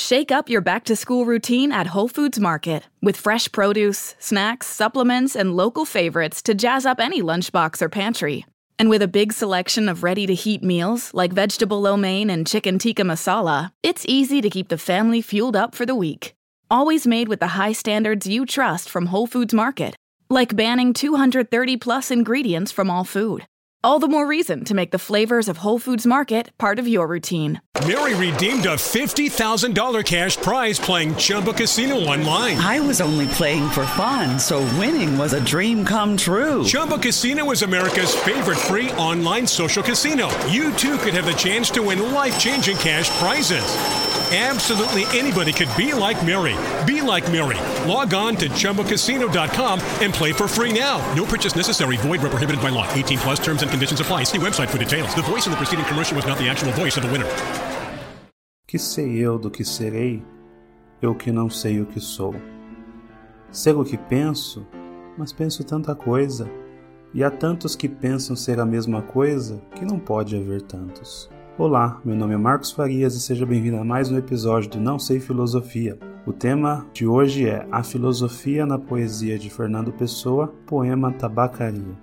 Shake up your back to school routine at Whole Foods Market with fresh produce, snacks, supplements, and local favorites to jazz up any lunchbox or pantry. And with a big selection of ready to heat meals like vegetable lo mein and chicken tikka masala, it's easy to keep the family fueled up for the week. Always made with the high standards you trust from Whole Foods Market, like banning 230 plus ingredients from all food. All the more reason to make the flavors of Whole Foods Market part of your routine. Mary redeemed a $50,000 cash prize playing Chumba Casino online. I was only playing for fun, so winning was a dream come true. Chumba Casino is America's favorite free online social casino. You too could have the chance to win life changing cash prizes. Absolutely anybody could be like Mary. Be like Mary. Log on to ChumboCasino.com and play for free now. No purchase necessary. Void where prohibited by law. 18 plus terms and conditions apply. See website for details. The voice in the preceding commercial was not the actual voice of the winner. Que sei eu do que serei? Eu que não sei o que sou. Sei o que penso, mas penso tanta coisa. E há tantos que pensam ser a mesma coisa que não pode haver tantos. Olá, meu nome é Marcos Farias e seja bem-vindo a mais um episódio do Não Sei Filosofia. O tema de hoje é A Filosofia na Poesia de Fernando Pessoa, poema Tabacaria.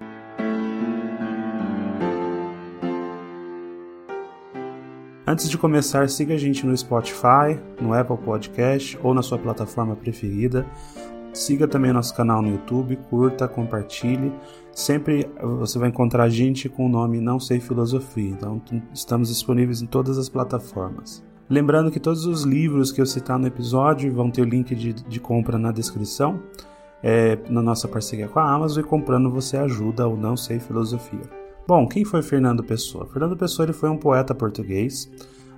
Antes de começar, siga a gente no Spotify, no Apple Podcast ou na sua plataforma preferida. Siga também nosso canal no YouTube, curta, compartilhe. Sempre você vai encontrar gente com o nome Não Sei Filosofia. Então estamos disponíveis em todas as plataformas. Lembrando que todos os livros que eu citar no episódio vão ter o link de, de compra na descrição, é, na nossa parceria com a Amazon, e comprando você ajuda o Não Sei Filosofia. Bom, quem foi Fernando Pessoa? Fernando Pessoa ele foi um poeta português.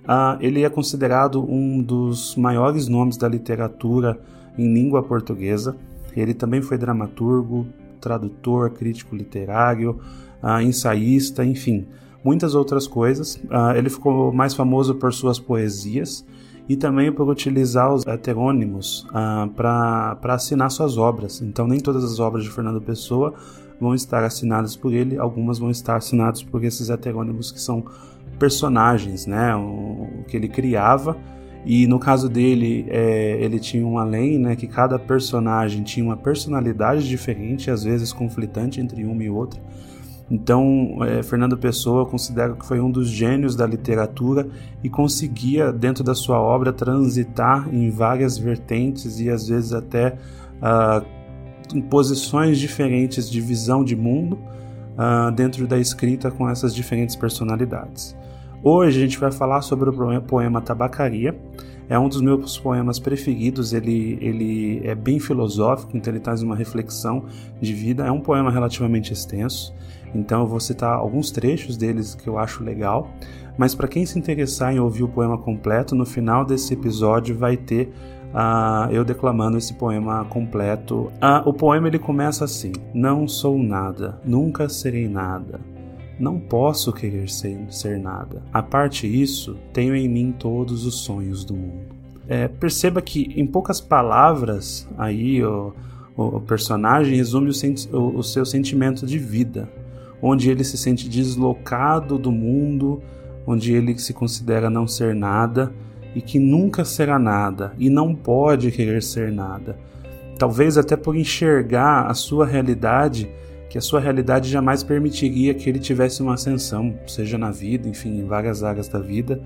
Uh, ele é considerado um dos maiores nomes da literatura em língua portuguesa. Ele também foi dramaturgo, tradutor, crítico literário, uh, ensaísta, enfim, muitas outras coisas. Uh, ele ficou mais famoso por suas poesias e também por utilizar os heterônimos uh, para assinar suas obras. Então, nem todas as obras de Fernando Pessoa vão estar assinadas por ele, algumas vão estar assinadas por esses heterônimos que são personagens, né, o, que ele criava. E no caso dele, é, ele tinha uma lei, né, que cada personagem tinha uma personalidade diferente, às vezes conflitante entre uma e outra. Então, é, Fernando Pessoa considera que foi um dos gênios da literatura e conseguia, dentro da sua obra, transitar em várias vertentes e às vezes até uh, em posições diferentes de visão de mundo uh, dentro da escrita com essas diferentes personalidades. Hoje a gente vai falar sobre o poema Tabacaria. É um dos meus poemas preferidos, ele, ele é bem filosófico, então ele traz uma reflexão de vida. É um poema relativamente extenso, então eu vou citar alguns trechos deles que eu acho legal. Mas para quem se interessar em ouvir o poema completo, no final desse episódio vai ter uh, eu declamando esse poema completo. Uh, o poema ele começa assim: Não sou nada, nunca serei nada. Não posso querer ser, ser nada. A parte isso, tenho em mim todos os sonhos do mundo. É, perceba que, em poucas palavras, aí o, o personagem resume o, o, o seu sentimento de vida, onde ele se sente deslocado do mundo, onde ele se considera não ser nada e que nunca será nada e não pode querer ser nada. Talvez até por enxergar a sua realidade que a sua realidade jamais permitiria que ele tivesse uma ascensão, seja na vida, enfim, em várias áreas da vida.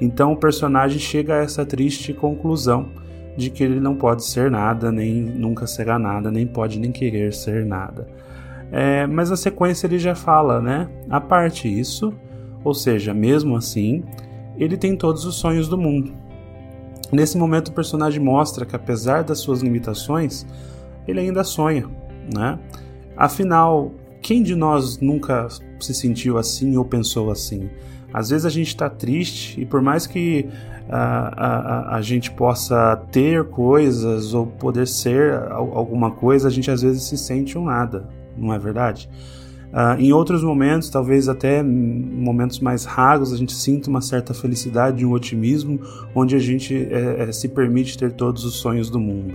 Então o personagem chega a essa triste conclusão de que ele não pode ser nada, nem nunca será nada, nem pode nem querer ser nada. É, mas a sequência ele já fala, né? A parte isso, ou seja, mesmo assim, ele tem todos os sonhos do mundo. Nesse momento o personagem mostra que apesar das suas limitações, ele ainda sonha, né? Afinal, quem de nós nunca se sentiu assim ou pensou assim? Às vezes a gente está triste e por mais que a, a, a, gente possa ter coisas ou poder ser alguma coisa, a gente às vezes se sente um nada, não é verdade? Uh, em outros momentos, talvez até momentos mais raros, a gente sinta uma certa felicidade, um otimismo, onde a gente é, se permite ter todos os sonhos do mundo.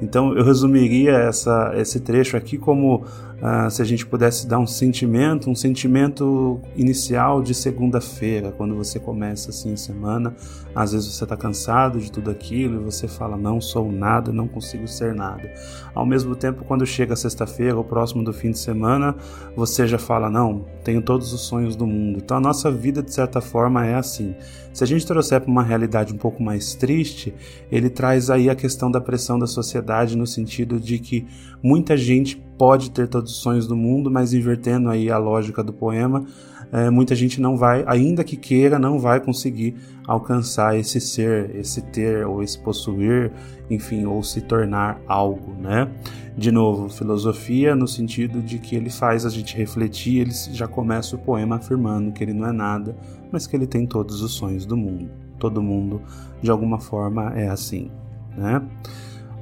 Então eu resumiria essa, esse trecho aqui como ah, se a gente pudesse dar um sentimento, um sentimento inicial de segunda-feira, quando você começa assim a semana, às vezes você está cansado de tudo aquilo e você fala não sou nada, não consigo ser nada. Ao mesmo tempo, quando chega sexta-feira ou próximo do fim de semana, você já fala não, tenho todos os sonhos do mundo. Então a nossa vida de certa forma é assim. Se a gente trouxer para uma realidade um pouco mais triste, ele traz aí a questão da pressão da sociedade no sentido de que muita gente pode ter todos os sonhos do mundo, mas invertendo aí a lógica do poema, é, muita gente não vai, ainda que queira, não vai conseguir alcançar esse ser, esse ter ou esse possuir, enfim, ou se tornar algo, né? De novo, filosofia no sentido de que ele faz a gente refletir, ele já começa o poema afirmando que ele não é nada, mas que ele tem todos os sonhos do mundo. Todo mundo, de alguma forma, é assim, né?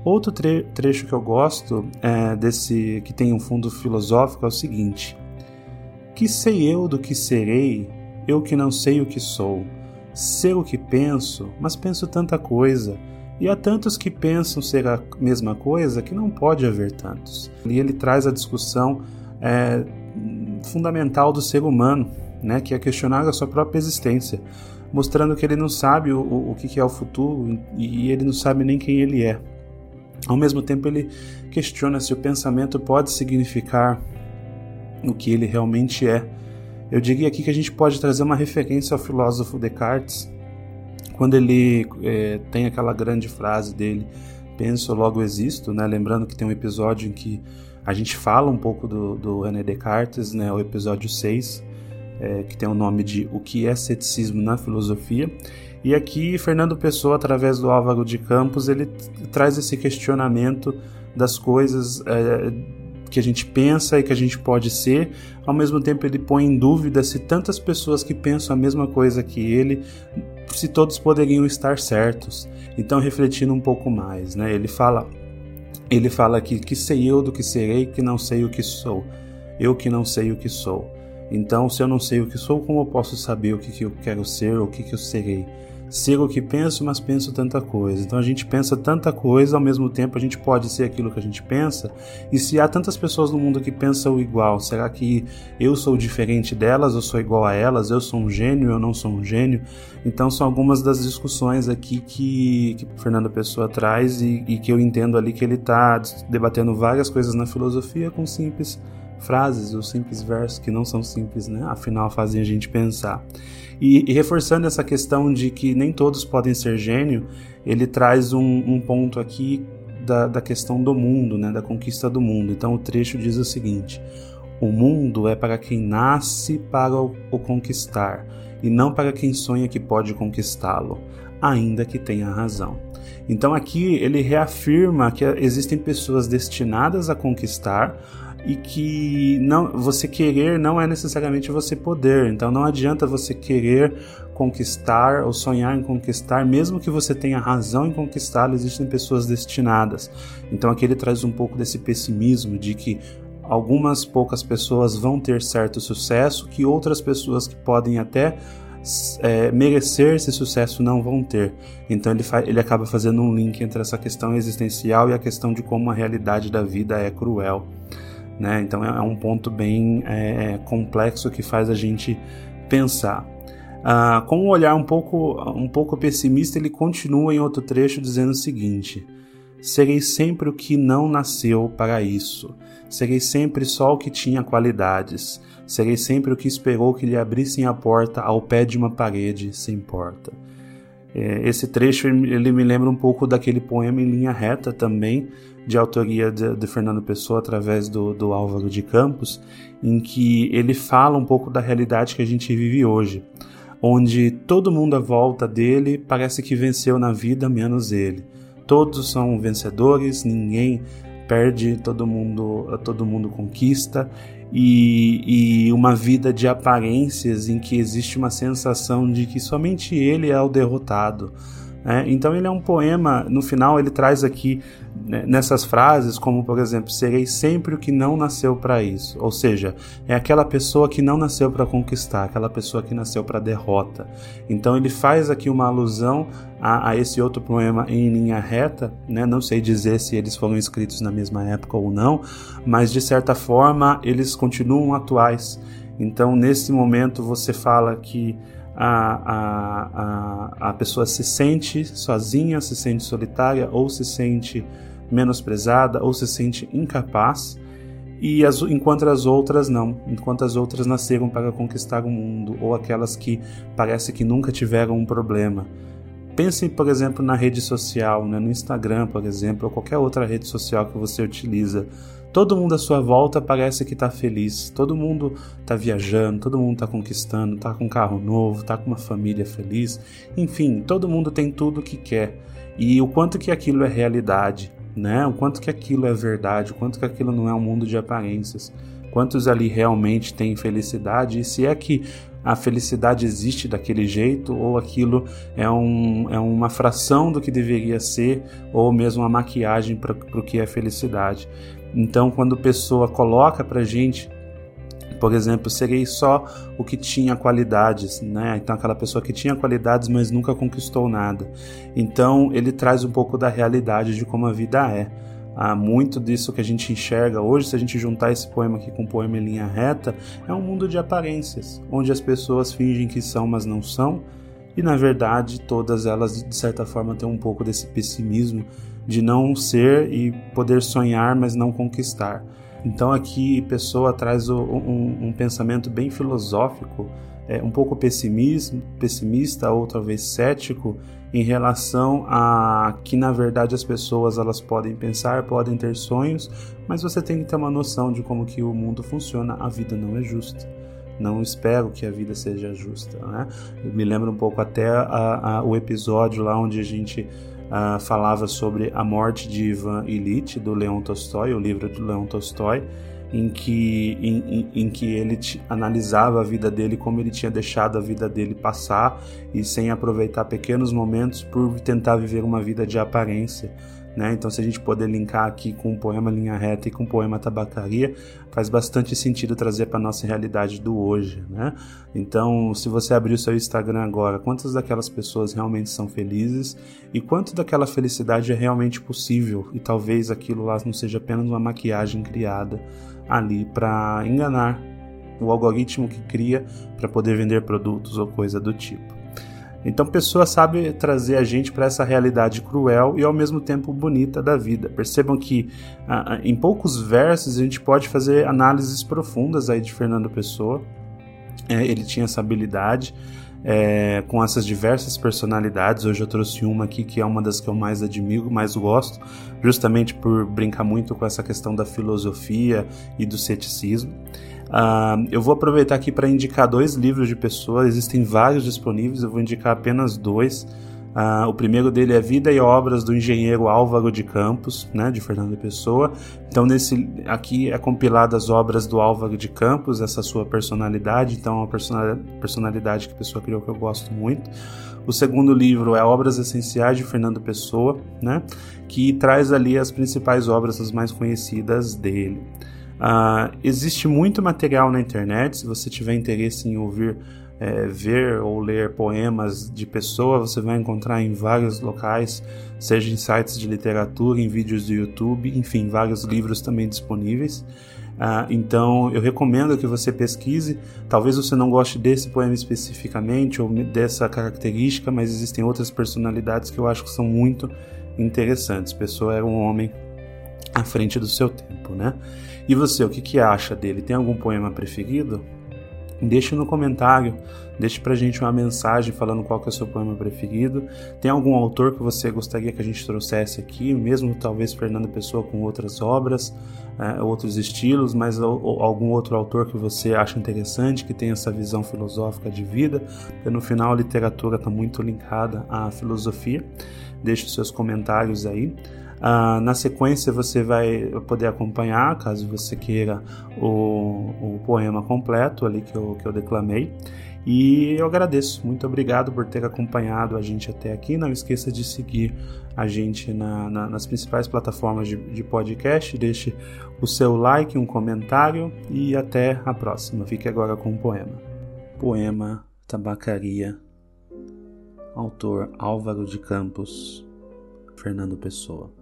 Outro tre trecho que eu gosto é desse que tem um fundo filosófico é o seguinte: Que sei eu do que serei, eu que não sei o que sou. Ser o que penso, mas penso tanta coisa. E há tantos que pensam ser a mesma coisa que não pode haver tantos. E ele traz a discussão é, fundamental do ser humano, né, que é questionar a sua própria existência, mostrando que ele não sabe o, o, o que é o futuro e ele não sabe nem quem ele é. Ao mesmo tempo, ele questiona se o pensamento pode significar o que ele realmente é. Eu diria aqui que a gente pode trazer uma referência ao filósofo Descartes, quando ele é, tem aquela grande frase dele: Penso, logo existo. Né? Lembrando que tem um episódio em que a gente fala um pouco do, do René Descartes, né? o episódio 6, é, que tem o nome de O que é ceticismo na filosofia. E aqui, Fernando Pessoa, através do Álvaro de Campos, ele traz esse questionamento das coisas é, que a gente pensa e que a gente pode ser. Ao mesmo tempo, ele põe em dúvida se tantas pessoas que pensam a mesma coisa que ele, se todos poderiam estar certos. Então, refletindo um pouco mais, né? Ele fala, ele fala aqui que sei eu do que serei, que não sei o que sou. Eu que não sei o que sou. Então, se eu não sei o que sou, como eu posso saber o que, que eu quero ser ou o que, que eu serei? Sigo o que penso, mas penso tanta coisa. Então a gente pensa tanta coisa, ao mesmo tempo a gente pode ser aquilo que a gente pensa. E se há tantas pessoas no mundo que pensam igual, será que eu sou diferente delas, eu sou igual a elas, eu sou um gênio, eu não sou um gênio? Então são algumas das discussões aqui que, que Fernando Pessoa traz e, e que eu entendo ali que ele está debatendo várias coisas na filosofia com simples frases ou simples versos que não são simples, né? Afinal fazem a gente pensar. E, e, reforçando essa questão de que nem todos podem ser gênio, ele traz um, um ponto aqui da, da, questão do mundo, né, da conquista do mundo. Então o trecho diz o seguinte: O mundo é para quem nasce para o, o conquistar, e não para quem sonha que pode conquistá-lo, ainda que tenha razão. Então aqui ele reafirma que existem pessoas destinadas a conquistar, e que não você querer não é necessariamente você poder. Então não adianta você querer conquistar ou sonhar em conquistar, mesmo que você tenha razão em conquistá-lo, existem pessoas destinadas. Então aqui ele traz um pouco desse pessimismo de que algumas poucas pessoas vão ter certo sucesso, que outras pessoas que podem até é, merecer esse sucesso não vão ter. Então ele, ele acaba fazendo um link entre essa questão existencial e a questão de como a realidade da vida é cruel. Né? Então é, é um ponto bem é, é, complexo que faz a gente pensar. Ah, com um olhar um pouco, um pouco pessimista, ele continua em outro trecho dizendo o seguinte: Serei sempre o que não nasceu para isso. Serei sempre só o que tinha qualidades. Serei sempre o que esperou que lhe abrissem a porta ao pé de uma parede sem porta. É, esse trecho ele me lembra um pouco daquele poema em linha reta também, de autoria de, de, Fernando Pessoa através do, do Álvaro de Campos, em que ele fala um pouco da realidade que a gente vive hoje, onde todo mundo à volta dele parece que venceu na vida menos ele. Todos são vencedores, ninguém perde, todo mundo, todo mundo conquista e, e uma vida de aparências em que existe uma sensação de que somente ele é o derrotado é, então ele é um poema, no final ele traz aqui né, nessas frases, como por exemplo, serei sempre o que não nasceu para isso. Ou seja, é aquela pessoa que não nasceu para conquistar, aquela pessoa que nasceu para derrota. Então ele faz aqui uma alusão a, a, esse outro poema em linha reta, né? não sei dizer se eles foram escritos na mesma época ou não, mas de certa forma eles continuam atuais. Então, nesse momento, você fala que a, a, a, a pessoa se sente sozinha, se sente solitária, ou se sente menosprezada, ou se sente incapaz, e as, enquanto as outras não, enquanto as outras nasceram para conquistar o mundo, ou aquelas que parece que nunca tiveram um problema. Pense, por exemplo, na rede social, né? no Instagram, por exemplo, ou qualquer outra rede social que você utiliza. Todo mundo à sua volta parece que está feliz, todo mundo está viajando, todo mundo está conquistando, está com um carro novo, está com uma família feliz, enfim, todo mundo tem tudo o que quer. E o quanto que aquilo é realidade, né? O quanto que aquilo é verdade, o quanto que aquilo não é um mundo de aparências. Quantos ali realmente têm felicidade e se é que a felicidade existe daquele jeito ou aquilo é, um, é uma fração do que deveria ser ou mesmo uma maquiagem para o que é felicidade. Então, quando a pessoa coloca para gente, por exemplo, serei só o que tinha qualidades, né? Então, aquela pessoa que tinha qualidades, mas nunca conquistou nada. Então, ele traz um pouco da realidade de como a vida é. Há muito disso que a gente enxerga hoje, se a gente juntar esse poema aqui com o poema em linha reta, é um mundo de aparências, onde as pessoas fingem que são, mas não são, e na verdade todas elas de certa forma têm um pouco desse pessimismo de não ser e poder sonhar, mas não conquistar. Então aqui Pessoa traz um, um pensamento bem filosófico, é, um pouco pessimista ou talvez cético em relação a que na verdade as pessoas elas podem pensar, podem ter sonhos, mas você tem que ter uma noção de como que o mundo funciona. A vida não é justa. Não espero que a vida seja justa, né? Me lembro um pouco até a, a, o episódio lá onde a gente uh, falava sobre a morte de Ivan Illich, do Leon Tolstói, o livro do Leon Tolstói, em que, em, em, em, que ele analisava a vida dele, como ele tinha deixado a vida dele passar e sem aproveitar pequenos momentos por tentar viver uma vida de aparência. Né? Então, se a gente poder linkar aqui com o poema Linha Reta e com o poema Tabacaria, faz bastante sentido trazer para nossa realidade do hoje. Né? Então, se você abrir o seu Instagram agora, quantas daquelas pessoas realmente são felizes e quanto daquela felicidade é realmente possível? E talvez aquilo lá não seja apenas uma maquiagem criada ali para enganar o algoritmo que cria para poder vender produtos ou coisa do tipo. Então, Pessoa sabe trazer a gente para essa realidade cruel e ao mesmo tempo bonita da vida. Percebam que ah, em poucos versos a gente pode fazer análises profundas aí de Fernando Pessoa. É, ele tinha essa habilidade é, com essas diversas personalidades. Hoje eu trouxe uma aqui que é uma das que eu mais admiro, mais gosto, justamente por brincar muito com essa questão da filosofia e do ceticismo. Uh, eu vou aproveitar aqui para indicar dois livros de pessoa, existem vários disponíveis, eu vou indicar apenas dois. Uh, o primeiro dele é Vida e Obras do Engenheiro Álvaro de Campos, né, de Fernando Pessoa. Então, nesse aqui é compilado as obras do Álvaro de Campos, essa sua personalidade. Então, é uma personalidade que a pessoa criou que eu gosto muito. O segundo livro é Obras Essenciais de Fernando Pessoa, né, que traz ali as principais obras, as mais conhecidas dele. Uh, existe muito material na internet. Se você tiver interesse em ouvir, é, ver ou ler poemas de pessoa, você vai encontrar em vários locais, seja em sites de literatura, em vídeos do YouTube, enfim, vários livros também disponíveis. Uh, então eu recomendo que você pesquise. Talvez você não goste desse poema especificamente ou dessa característica, mas existem outras personalidades que eu acho que são muito interessantes. Pessoa era um homem à frente do seu tempo, né? E você, o que, que acha dele? Tem algum poema preferido? Deixe no comentário, deixe pra gente uma mensagem falando qual é o seu poema preferido. Tem algum autor que você gostaria que a gente trouxesse aqui, mesmo talvez Fernando Pessoa com outras obras, é, outros estilos, mas ou, algum outro autor que você acha interessante, que tem essa visão filosófica de vida, porque no final a literatura está muito linkada à filosofia. Deixe os seus comentários aí. Uh, na sequência você vai poder acompanhar, caso você queira, o, o poema completo ali que eu, que eu declamei. E eu agradeço, muito obrigado por ter acompanhado a gente até aqui. Não esqueça de seguir a gente na, na, nas principais plataformas de, de podcast. Deixe o seu like, um comentário e até a próxima. Fique agora com o poema. Poema Tabacaria, autor Álvaro de Campos, Fernando Pessoa.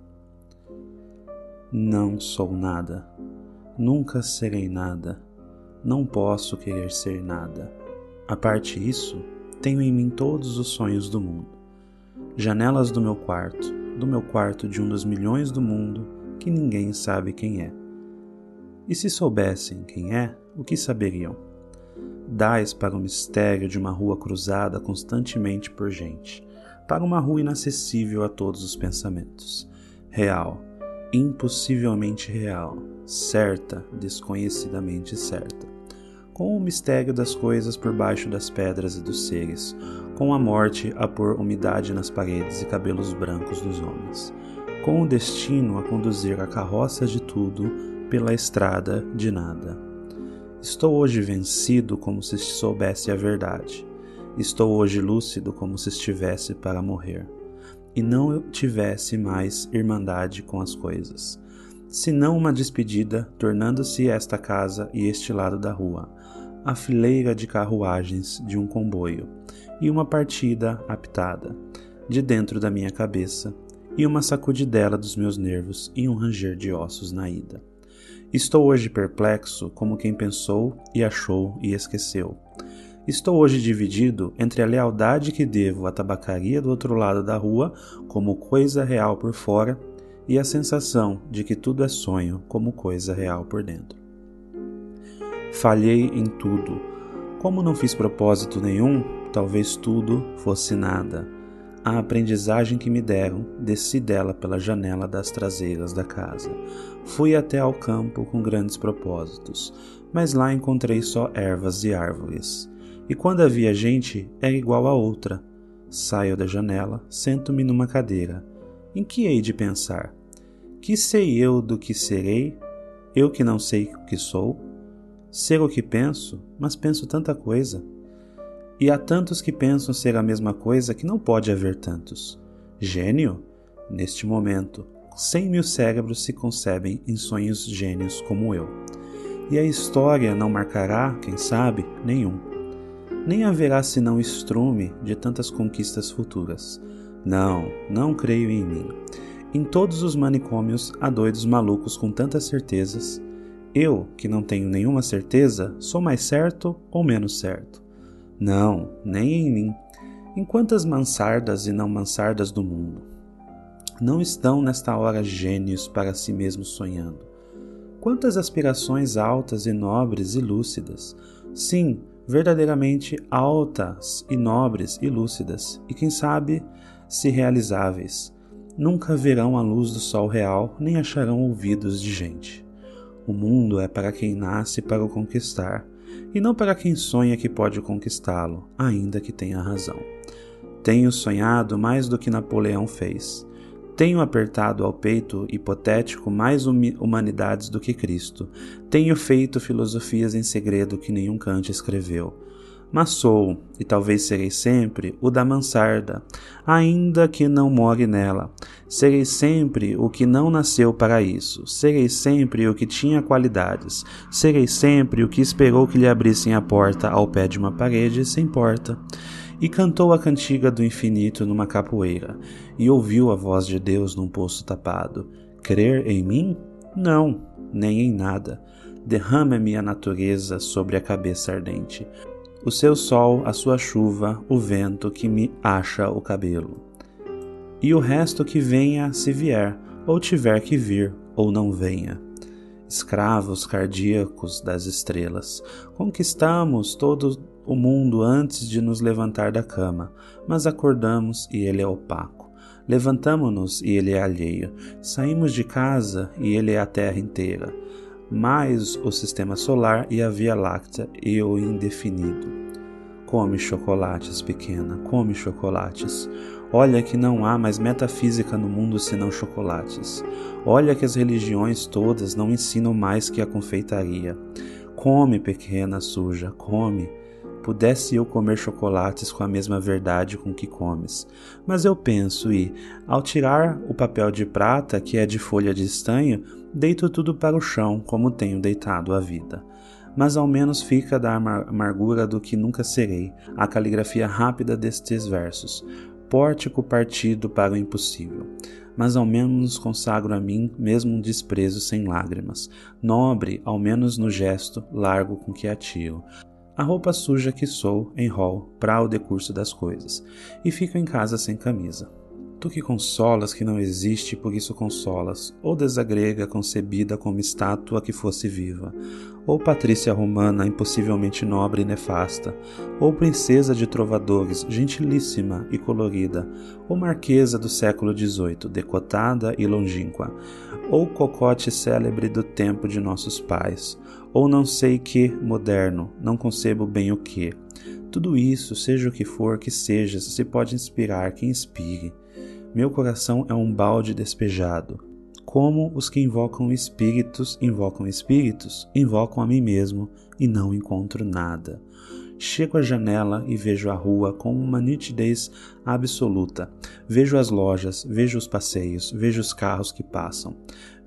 Não sou nada, nunca serei nada, não posso querer ser nada. A parte isso, tenho em mim todos os sonhos do mundo. Janelas do meu quarto, do meu quarto de um dos milhões do mundo que ninguém sabe quem é. E se soubessem quem é, o que saberiam? Dais para o mistério de uma rua cruzada constantemente por gente, para uma rua inacessível a todos os pensamentos. Real, impossivelmente real, certa, desconhecidamente certa. Com o mistério das coisas por baixo das pedras e dos seres, com a morte a pôr umidade nas paredes e cabelos brancos dos homens, com o destino a conduzir a carroça de tudo pela estrada de nada. Estou hoje vencido como se soubesse a verdade. Estou hoje lúcido como se estivesse para morrer e não tivesse mais irmandade com as coisas, senão uma despedida, tornando-se esta casa e este lado da rua, a fileira de carruagens de um comboio, e uma partida apitada, de dentro da minha cabeça, e uma sacudidela dos meus nervos e um ranger de ossos na ida. Estou hoje perplexo como quem pensou e achou e esqueceu Estou hoje dividido entre a lealdade que devo à tabacaria do outro lado da rua, como coisa real por fora, e a sensação de que tudo é sonho, como coisa real por dentro. Falhei em tudo. Como não fiz propósito nenhum, talvez tudo fosse nada. A aprendizagem que me deram, desci dela pela janela das traseiras da casa. Fui até ao campo com grandes propósitos, mas lá encontrei só ervas e árvores e quando havia gente, era igual a outra. Saio da janela, sento-me numa cadeira. Em que hei de pensar? Que sei eu do que serei? Eu que não sei o que sou? Ser o que penso, mas penso tanta coisa. E há tantos que pensam ser a mesma coisa que não pode haver tantos. Gênio? Neste momento, cem mil cérebros se concebem em sonhos gênios como eu. E a história não marcará, quem sabe, nenhum nem haverá senão estrume de tantas conquistas futuras. Não, não creio em mim. Em todos os manicômios há doidos malucos com tantas certezas. Eu, que não tenho nenhuma certeza, sou mais certo ou menos certo? Não, nem em mim. Em quantas mansardas e não mansardas do mundo? Não estão nesta hora gênios para si mesmos sonhando? Quantas aspirações altas e nobres e lúcidas? Sim, verdadeiramente altas e nobres e lúcidas, e quem sabe, se realizáveis. Nunca verão a luz do sol real, nem acharão ouvidos de gente. O mundo é para quem nasce para o conquistar, e não para quem sonha que pode conquistá-lo, ainda que tenha razão. Tenho sonhado mais do que Napoleão fez. Tenho apertado ao peito hipotético mais humanidades do que Cristo. Tenho feito filosofias em segredo que nenhum Kant escreveu. Mas sou, e talvez serei sempre, o da mansarda, ainda que não more nela. Serei sempre o que não nasceu para isso. Serei sempre o que tinha qualidades. Serei sempre o que esperou que lhe abrissem a porta ao pé de uma parede sem porta e cantou a cantiga do infinito numa capoeira, e ouviu a voz de Deus num poço tapado. Crer em mim? Não, nem em nada. Derrama-me a natureza sobre a cabeça ardente. O seu sol, a sua chuva, o vento que me acha o cabelo. E o resto que venha, se vier, ou tiver que vir, ou não venha escravos cardíacos das estrelas. Conquistamos todo o mundo antes de nos levantar da cama, mas acordamos e ele é opaco. Levantamo-nos e ele é alheio. Saímos de casa e ele é a terra inteira. Mais o sistema solar e a Via Láctea e o indefinido. Come chocolates, pequena, come chocolates. Olha que não há mais metafísica no mundo senão chocolates. Olha que as religiões todas não ensinam mais que a confeitaria. Come, pequena suja, come. Pudesse eu comer chocolates com a mesma verdade com que comes. Mas eu penso e, ao tirar o papel de prata, que é de folha de estanho, deito tudo para o chão, como tenho deitado a vida mas ao menos fica da amargura do que nunca serei, a caligrafia rápida destes versos, pórtico partido para o impossível mas ao menos consagro a mim mesmo um desprezo sem lágrimas, nobre ao menos no gesto largo com que atiro. A roupa suja que sou enrol para o decurso das coisas, e fico em casa sem camisa. Tu que consolas que não existe, por isso consolas, ou desagrega concebida como estátua que fosse viva, ou patrícia romana impossivelmente nobre e nefasta, ou princesa de trovadores, gentilíssima e colorida, ou marquesa do século XVIII, decotada e longínqua, ou cocote célebre do tempo de nossos pais, ou não sei que moderno, não concebo bem o que. Tudo isso, seja o que for que seja, se pode inspirar, que inspire. Meu coração é um balde despejado. Como os que invocam espíritos invocam espíritos, invocam a mim mesmo e não encontro nada. Chego à janela e vejo a rua com uma nitidez absoluta. Vejo as lojas, vejo os passeios, vejo os carros que passam.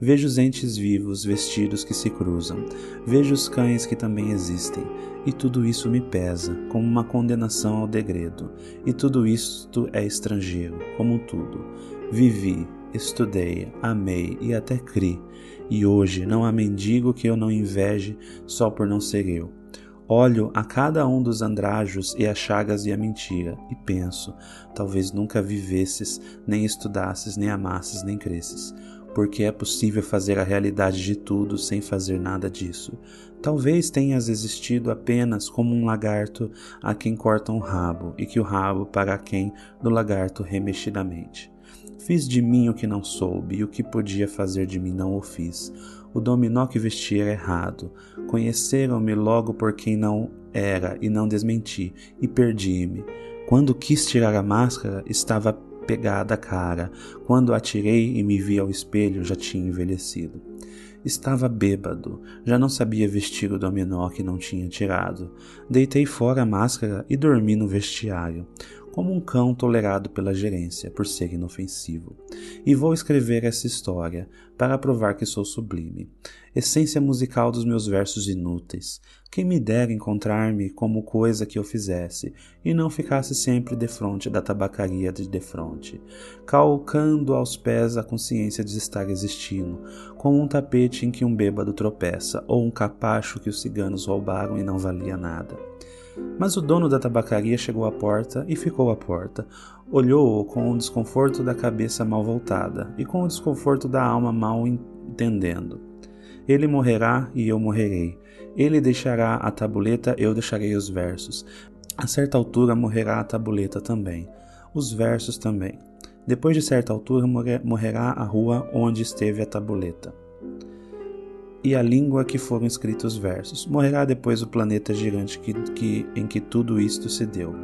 Vejo os entes vivos, vestidos que se cruzam. Vejo os cães que também existem. E tudo isso me pesa, como uma condenação ao degredo. E tudo isto é estrangeiro, como tudo. Vivi, estudei, amei e até criei. E hoje não há mendigo que eu não inveje só por não ser eu. Olho a cada um dos andrajos e as chagas e a mentira, e penso: talvez nunca vivesses, nem estudasses, nem amasses, nem cresces porque é possível fazer a realidade de tudo sem fazer nada disso. Talvez tenhas existido apenas como um lagarto a quem cortam o rabo, e que o rabo para quem do lagarto remexidamente. Fiz de mim o que não soube, e o que podia fazer de mim não o fiz. O dominó que vesti era errado. Conheceram-me logo por quem não era, e não desmenti, e perdi-me. Quando quis tirar a máscara, estava pegada a cara. Quando atirei e me vi ao espelho, já tinha envelhecido. Estava bêbado, já não sabia vestir o dominó que não tinha tirado. Deitei fora a máscara e dormi no vestiário como um cão tolerado pela gerência por ser inofensivo. E vou escrever essa história para provar que sou sublime, essência musical dos meus versos inúteis. Quem me dera encontrar-me como coisa que eu fizesse, e não ficasse sempre defronte da tabacaria de defronte, calcando aos pés a consciência de estar existindo, como um tapete em que um bêbado tropeça, ou um capacho que os ciganos roubaram e não valia nada. Mas o dono da tabacaria chegou à porta e ficou à porta. Olhou-o com o desconforto da cabeça mal voltada e com o desconforto da alma mal entendendo. Ele morrerá e eu morrerei. Ele deixará a tabuleta, eu deixarei os versos. A certa altura morrerá a tabuleta também. Os versos também. Depois de certa altura morrerá a rua onde esteve a tabuleta e a língua que foram escritos os versos. Morrerá depois o planeta gigante que, que, em que tudo isto se deu.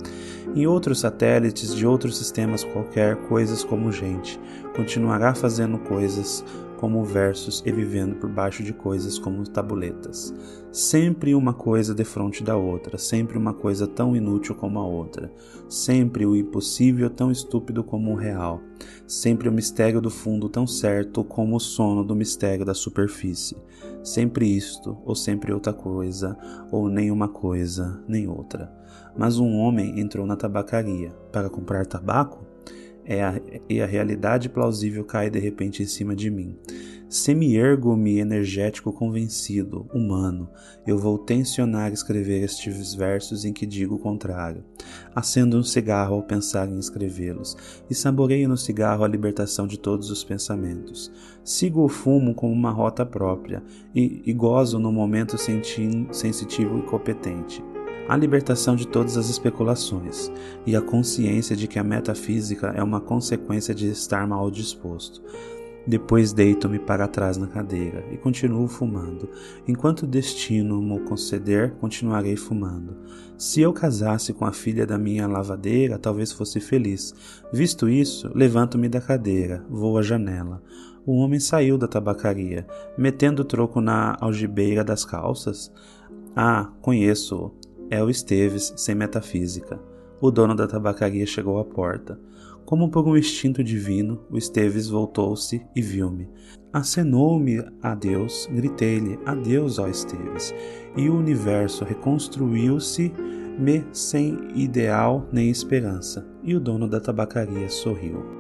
Em outros satélites de outros sistemas qualquer, coisas como gente. Continuará fazendo coisas como versos e vivendo por baixo de coisas como tabuletas. Sempre uma coisa defronte da outra, sempre uma coisa tão inútil como a outra, sempre o impossível tão estúpido como o real, sempre o mistério do fundo tão certo como o sono do mistério da superfície. Sempre isto, ou sempre outra coisa, ou nem uma coisa, nem outra. Mas um homem entrou na tabacaria para comprar tabaco é a, e a realidade plausível cai de repente em cima de mim. Semi-ergo-me energético convencido, humano, eu vou tensionar escrever estes versos em que digo o contrário. Acendo um cigarro ao pensar em escrevê-los, e saboreio no cigarro a libertação de todos os pensamentos. Sigo o fumo como uma rota própria, e, e gozo no momento sensitivo e competente a libertação de todas as especulações e a consciência de que a metafísica é uma consequência de estar mal disposto. Depois deito-me para trás na cadeira e continuo fumando. Enquanto o destino me conceder, continuarei fumando. Se eu casasse com a filha da minha lavadeira, talvez fosse feliz. Visto isso, levanto-me da cadeira, vou à janela. O homem saiu da tabacaria, metendo o troco na algibeira das calças. Ah, conheço-o. É o Esteves sem metafísica. O dono da tabacaria chegou à porta. Como por um instinto divino, o Esteves voltou-se e viu-me. Acenou-me a Deus, gritei-lhe: Adeus, ó Esteves. E o universo reconstruiu-se-me sem ideal nem esperança. E o dono da tabacaria sorriu.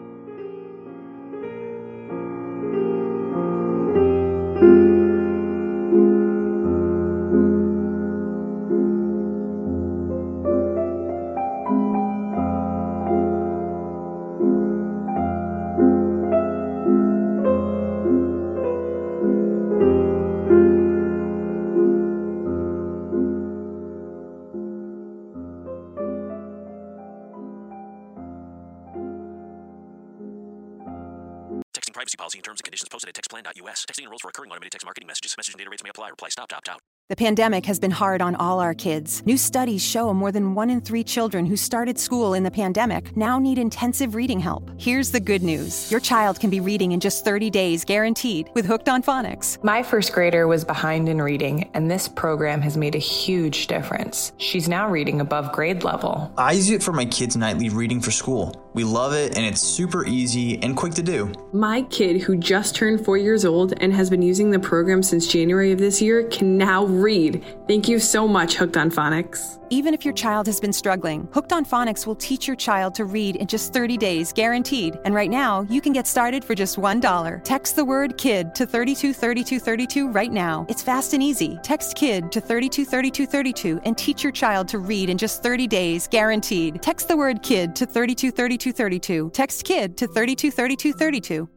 Apply. Reply stop opt out. The pandemic has been hard on all our kids. New studies show more than one in three children who started school in the pandemic now need intensive reading help. Here's the good news your child can be reading in just 30 days, guaranteed, with Hooked on Phonics. My first grader was behind in reading, and this program has made a huge difference. She's now reading above grade level. I use it for my kids' nightly reading for school. We love it, and it's super easy and quick to do. My kid, who just turned four years old and has been using the program since January of this year, can now read. Thank you so much, Hooked on Phonics. Even if your child has been struggling, Hooked on Phonics will teach your child to read in just 30 days, guaranteed. And right now, you can get started for just $1. Text the word KID to 323232 right now. It's fast and easy. Text KID to 323232 and teach your child to read in just 30 days, guaranteed. Text the word KID to 323232. Text KID to 323232.